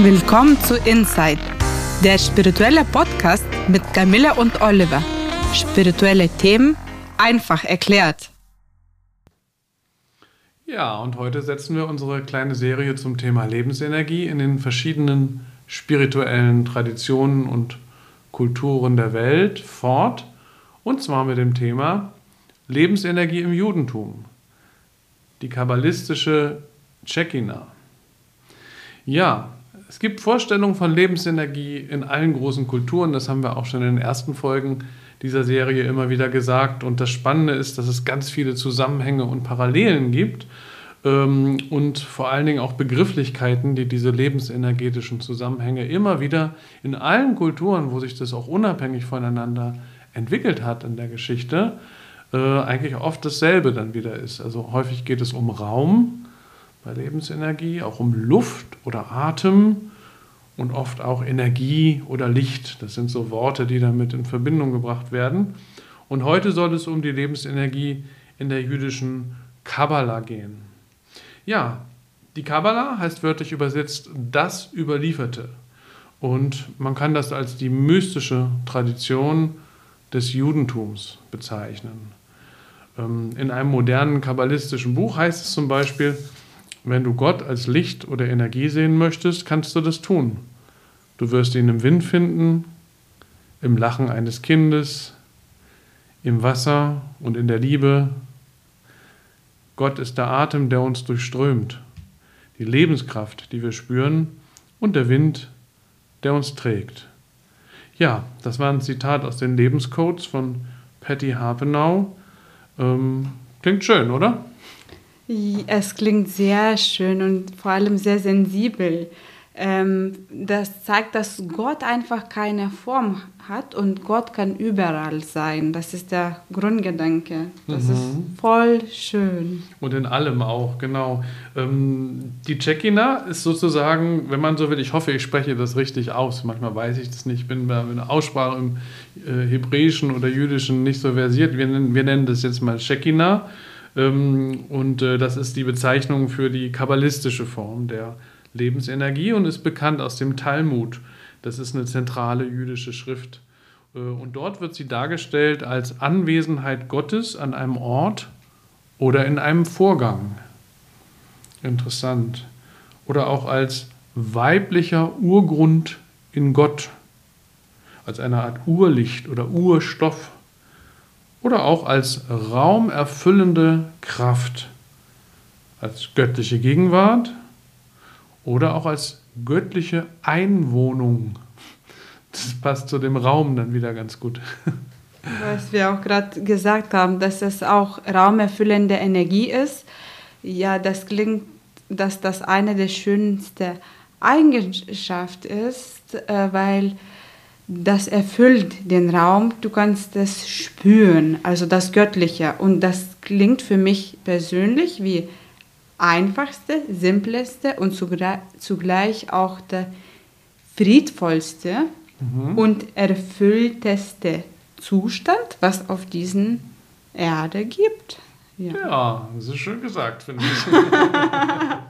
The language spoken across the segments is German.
Willkommen zu Inside, der spirituelle Podcast mit Camilla und Oliver. Spirituelle Themen einfach erklärt. Ja, und heute setzen wir unsere kleine Serie zum Thema Lebensenergie in den verschiedenen spirituellen Traditionen und Kulturen der Welt fort. Und zwar mit dem Thema Lebensenergie im Judentum. Die kabbalistische Shekinah. Ja, es gibt Vorstellungen von Lebensenergie in allen großen Kulturen. Das haben wir auch schon in den ersten Folgen dieser Serie immer wieder gesagt. Und das Spannende ist, dass es ganz viele Zusammenhänge und Parallelen gibt ähm, und vor allen Dingen auch Begrifflichkeiten, die diese lebensenergetischen Zusammenhänge immer wieder in allen Kulturen, wo sich das auch unabhängig voneinander entwickelt hat in der Geschichte, äh, eigentlich oft dasselbe dann wieder ist. Also häufig geht es um Raum, bei Lebensenergie, auch um Luft oder Atem und oft auch Energie oder Licht. Das sind so Worte, die damit in Verbindung gebracht werden. Und heute soll es um die Lebensenergie in der jüdischen Kabbala gehen. Ja, die Kabbala heißt wörtlich übersetzt das Überlieferte. Und man kann das als die mystische Tradition des Judentums bezeichnen. Ähm, in einem modernen kabbalistischen Buch heißt es zum Beispiel, wenn du Gott als Licht oder Energie sehen möchtest, kannst du das tun. Du wirst ihn im Wind finden, im Lachen eines Kindes, im Wasser und in der Liebe. Gott ist der Atem, der uns durchströmt, die Lebenskraft, die wir spüren und der Wind, der uns trägt. Ja, das war ein Zitat aus den Lebenscodes von Patty Harpenau. Ähm, klingt schön, oder? Es klingt sehr schön und vor allem sehr sensibel. Ähm, das zeigt, dass Gott einfach keine Form hat und Gott kann überall sein. Das ist der Grundgedanke. Das mhm. ist voll schön. Und in allem auch, genau. Ähm, die Tschekina ist sozusagen, wenn man so will, ich hoffe, ich spreche das richtig aus. Manchmal weiß ich das nicht. Ich bin bei einer Aussprache im äh, Hebräischen oder Jüdischen nicht so versiert. Wir nennen, wir nennen das jetzt mal Tschekina. Ähm, und äh, das ist die Bezeichnung für die kabbalistische Form der Lebensenergie und ist bekannt aus dem Talmud. Das ist eine zentrale jüdische Schrift. Äh, und dort wird sie dargestellt als Anwesenheit Gottes an einem Ort oder in einem Vorgang. Interessant. Oder auch als weiblicher Urgrund in Gott, als eine Art Urlicht oder Urstoff oder auch als raumerfüllende Kraft, als göttliche Gegenwart oder auch als göttliche Einwohnung. Das passt zu dem Raum dann wieder ganz gut. Was wir auch gerade gesagt haben, dass es auch raumerfüllende Energie ist. Ja, das klingt, dass das eine der schönsten Eigenschaften ist, äh, weil das erfüllt den Raum, du kannst es spüren, also das Göttliche. Und das klingt für mich persönlich wie einfachste, simpleste und zugleich auch der friedvollste mhm. und erfüllteste Zustand, was auf diesen Erde gibt. Ja, ja das ist schön gesagt, finde ich.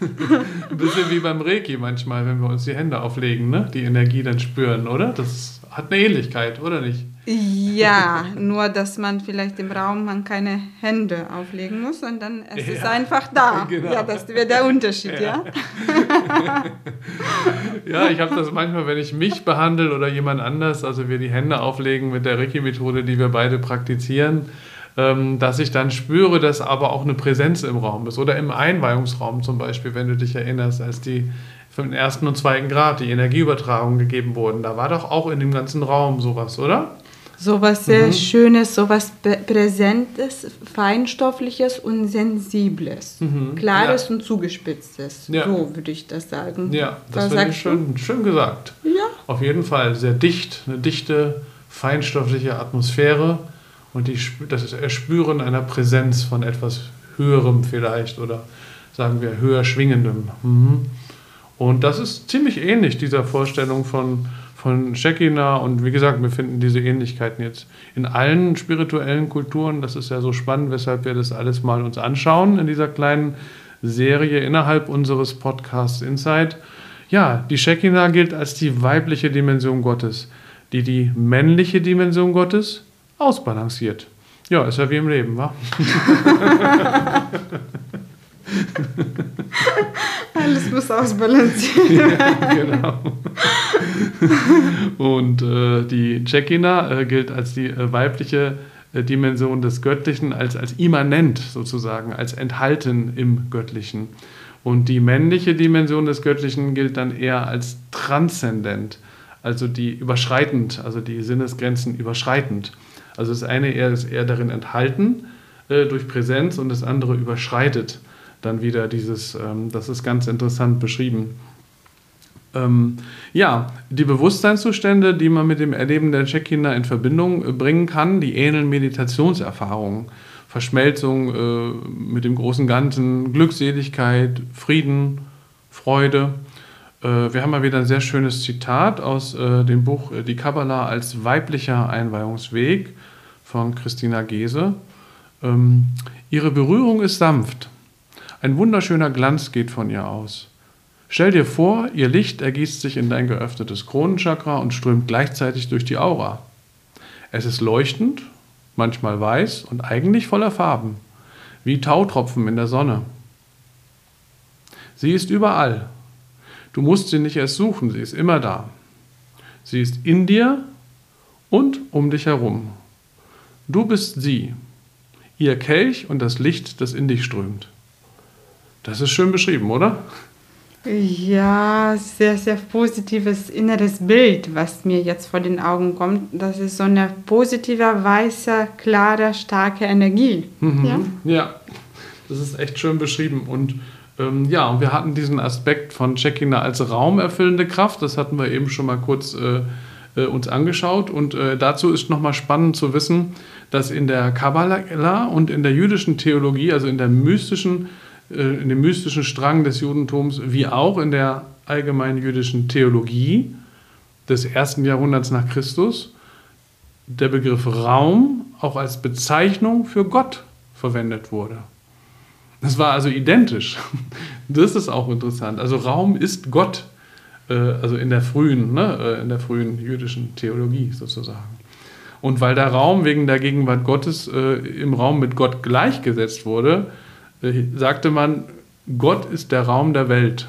Ein bisschen wie beim Reiki manchmal, wenn wir uns die Hände auflegen, ne? die Energie dann spüren, oder? Das hat eine Ähnlichkeit, oder nicht? Ja, nur dass man vielleicht im Raum man keine Hände auflegen muss, sondern es ja, ist einfach da. Genau. Ja, das wäre der Unterschied, ja. Ja, ja ich habe das manchmal, wenn ich mich behandle oder jemand anders, also wir die Hände auflegen mit der Reiki-Methode, die wir beide praktizieren, dass ich dann spüre, dass aber auch eine Präsenz im Raum ist. Oder im Einweihungsraum zum Beispiel, wenn du dich erinnerst, als die für den ersten und zweiten Grad die Energieübertragung gegeben wurden. Da war doch auch in dem ganzen Raum sowas, oder? Sowas sehr mhm. Schönes, sowas Präsentes, Feinstoffliches und Sensibles. Mhm. Klares ja. und Zugespitztes. Ja. So würde ich das sagen. Ja, das finde ich schön, schön gesagt. Ja. Auf jeden Fall sehr dicht, eine dichte, feinstoffliche Atmosphäre und die, das Erspüren einer Präsenz von etwas Höherem vielleicht oder sagen wir höher schwingendem. Mhm. Und das ist ziemlich ähnlich dieser Vorstellung von, von Shekinah und wie gesagt, wir finden diese Ähnlichkeiten jetzt in allen spirituellen Kulturen. Das ist ja so spannend, weshalb wir das alles mal uns anschauen in dieser kleinen Serie innerhalb unseres Podcasts Insight. Ja, die Shekinah gilt als die weibliche Dimension Gottes, die die männliche Dimension Gottes ausbalanciert. Ja, ist ja wie im Leben, wa? Alles muss ausbalancieren. ja, genau. Und äh, die Shekinah äh, gilt als die äh, weibliche äh, Dimension des Göttlichen, als, als immanent sozusagen, als enthalten im Göttlichen. Und die männliche Dimension des Göttlichen gilt dann eher als transzendent, also die überschreitend, also die Sinnesgrenzen überschreitend. Also das eine eher ist eher darin enthalten äh, durch Präsenz und das andere überschreitet dann wieder dieses, ähm, das ist ganz interessant beschrieben. Ähm, ja, die Bewusstseinszustände, die man mit dem Erleben der Check-Kinder in Verbindung äh, bringen kann, die ähneln Meditationserfahrungen. Verschmelzung äh, mit dem großen Ganzen, Glückseligkeit, Frieden, Freude. Äh, wir haben mal wieder ein sehr schönes Zitat aus äh, dem Buch äh, Die Kabbalah als weiblicher Einweihungsweg von Christina Gese. Ähm, ihre Berührung ist sanft. Ein wunderschöner Glanz geht von ihr aus. Stell dir vor, ihr Licht ergießt sich in dein geöffnetes Kronenchakra und strömt gleichzeitig durch die Aura. Es ist leuchtend, manchmal weiß und eigentlich voller Farben, wie Tautropfen in der Sonne. Sie ist überall. Du musst sie nicht erst suchen, sie ist immer da. Sie ist in dir und um dich herum. Du bist sie, ihr Kelch und das Licht, das in dich strömt. Das ist schön beschrieben, oder? Ja, sehr, sehr positives inneres Bild, was mir jetzt vor den Augen kommt. Das ist so eine positive, weiße, klare, starke Energie. Mhm. Ja? ja, das ist echt schön beschrieben. Und ähm, ja, und wir hatten diesen Aspekt von Shekinah als raumerfüllende Kraft. Das hatten wir eben schon mal kurz äh, äh, uns angeschaut. Und äh, dazu ist nochmal spannend zu wissen, dass in der Kabbalah und in der jüdischen Theologie, also in der mystischen äh, in dem mystischen Strang des Judentums wie auch in der allgemeinen jüdischen Theologie des ersten Jahrhunderts nach Christus der Begriff Raum auch als Bezeichnung für Gott verwendet wurde. Das war also identisch. Das ist auch interessant. Also Raum ist Gott, äh, also in der frühen, ne, äh, in der frühen jüdischen Theologie sozusagen. Und weil der Raum wegen der Gegenwart Gottes im Raum mit Gott gleichgesetzt wurde, äh, sagte man, Gott ist der Raum der Welt.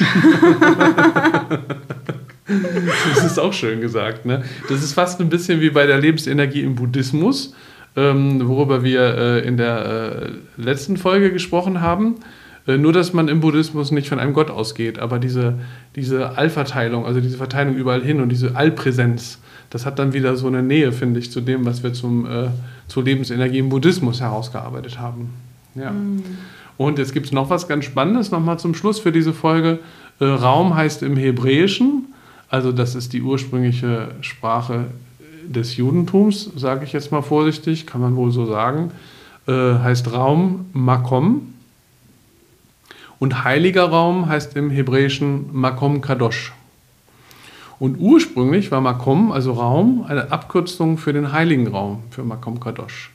das ist auch schön gesagt. Ne? Das ist fast ein bisschen wie bei der Lebensenergie im Buddhismus, ähm, worüber wir äh, in der äh, letzten Folge gesprochen haben. Äh, nur, dass man im Buddhismus nicht von einem Gott ausgeht, aber diese, diese Allverteilung, also diese Verteilung überall hin und diese Allpräsenz, das hat dann wieder so eine Nähe, finde ich, zu dem, was wir zum, äh, zur Lebensenergie im Buddhismus herausgearbeitet haben. Ja. Mhm. Und jetzt gibt es noch was ganz Spannendes, nochmal zum Schluss für diese Folge. Äh, Raum heißt im Hebräischen, also das ist die ursprüngliche Sprache des Judentums, sage ich jetzt mal vorsichtig, kann man wohl so sagen, äh, heißt Raum Makom. Und heiliger Raum heißt im Hebräischen Makom Kadosh. Und ursprünglich war Makom, also Raum, eine Abkürzung für den heiligen Raum, für Makom Kadosh.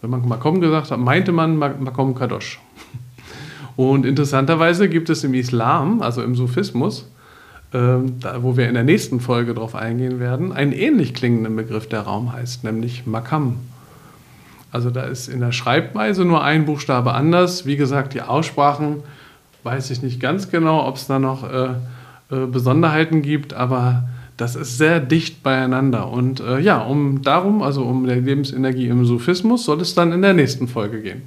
Wenn man Makom gesagt hat, meinte man Makom Kadosh. Und interessanterweise gibt es im Islam, also im Sufismus, ähm, da, wo wir in der nächsten Folge darauf eingehen werden, einen ähnlich klingenden Begriff, der Raum heißt, nämlich Makam. Also da ist in der Schreibweise nur ein Buchstabe anders. Wie gesagt, die Aussprachen weiß ich nicht ganz genau, ob es da noch äh, äh, Besonderheiten gibt, aber das ist sehr dicht beieinander. Und äh, ja, um darum, also um die Lebensenergie im Sufismus, soll es dann in der nächsten Folge gehen.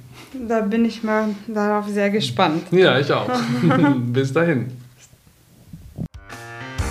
Da bin ich mal darauf sehr gespannt. Ja, ich auch. Bis dahin.